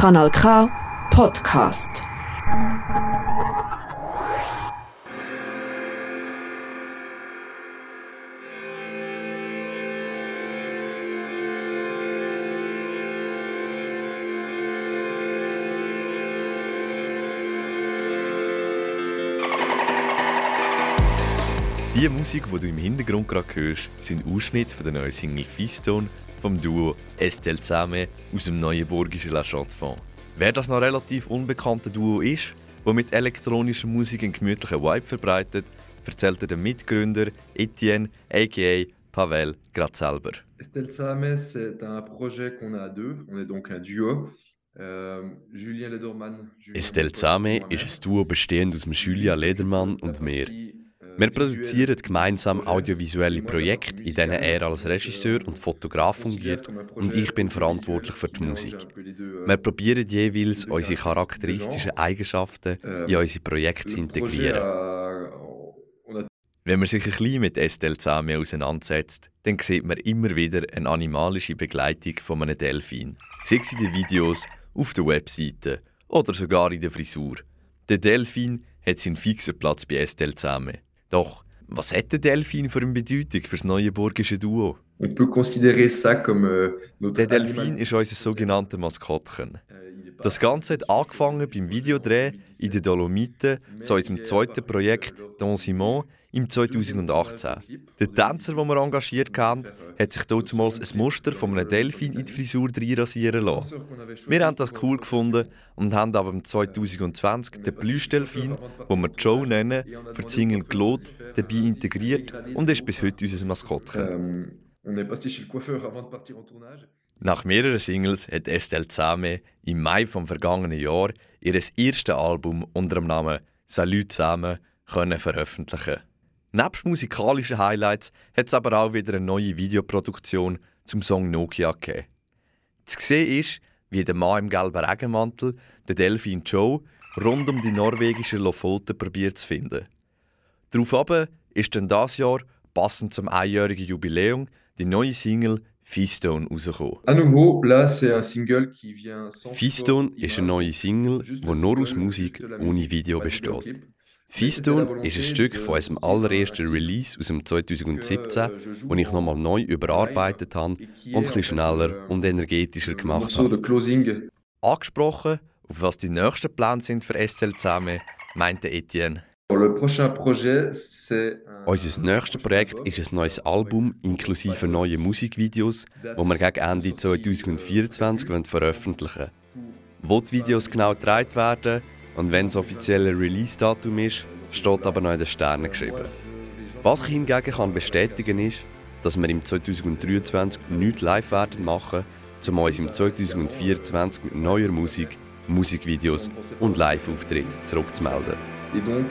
Kanal K Podcast. Die Musik, die du im Hintergrund gerade hörst, sind Ausschnitte von der neuen Single Feastone vom Duo Estelle Zame aus dem neuenburgischen La Chante-Fonds. Wer das noch relativ unbekannte Duo ist, das mit elektronischer Musik einen gemütlichen Vibe verbreitet, erzählte der Mitgründer Etienne aka Pavel gerade selber. Estelle Zame, c'est un projet qu'on a à deux. On est donc un duo. Euh, Julien Lederman. Estelle Zame ist ein Duo bestehend aus Julia Ledermann und mir. Wir produzieren gemeinsam audiovisuelle Projekte, in denen er als Regisseur und Fotograf fungiert und ich bin verantwortlich für die Musik. Wir probieren jeweils, unsere charakteristischen Eigenschaften in unsere Projekte zu integrieren. Wenn man sich ein bisschen mit Estelle Zame auseinandersetzt, dann sieht man immer wieder eine animalische Begleitung von einem Delfin. Sei es in den Videos, auf der Webseite oder sogar in der Frisur. Der Delfin hat seinen fixen Platz bei Estelle Zame. Doch, was hat der Delfin für eine Bedeutung für das neuenburgische Duo? On peut considérer ça comme euh, Der Delfin ist unser sogenanntes Maskottchen. Das Ganze hat angefangen beim Videodreh in den Dolomiten zu unserem zweiten Projekt Don Simon im 2018. Der Tänzer, den wir engagiert haben, hat sich damals ein Muster von einem Delfin in die Frisur rasieren lassen. Wir haben das cool gefunden und haben aber im 2020 den Plüschdelfin, den wir Joe nennen, für die Single Claude dabei integriert und ist bis heute unser Maskottchen. Euh, on est passé chez le coiffeur avant de partir en tournage. Nach mehreren Singles hat Estelle Zame im Mai vom vergangenen Jahr ihr erstes Album unter dem Namen Salut zusammen können veröffentlichen. Nebst musikalischen Highlights hat es aber auch wieder eine neue Videoproduktion zum Song Nokia gegeben. Zu sehen ist, wie der Mann im gelben Regenmantel, der Delfin Joe, rund um die norwegischen Lofoten probiert zu finden. Daraufhin ist dann das Jahr, passend zum einjährigen Jubiläum, die neue Single Feastone rausgekommen. Feastone ist eine neue Single, die nur aus Musik ohne Video besteht. Feastone ist ein Stück von unserem allerersten Release aus dem 2017, das ich nochmal neu überarbeitet habe und ein bisschen schneller und energetischer gemacht habe. Angesprochen, auf was die nächsten Pläne sind für SL zusammen, meinte Etienne. Unser nächstes Projekt ist ein neues Album inklusive neue Musikvideos, das wir gegen Ende 2024 wollen veröffentlichen Wo die Videos genau gedreht werden und wenn das offizielle Release-Datum ist, steht aber noch in den Sternen geschrieben. Was ich hingegen kann bestätigen ist, dass wir im 2023 nichts live werden machen, um uns im 2024 mit neuer Musik, Musikvideos und Live-Auftritten zurückzumelden. Et donc,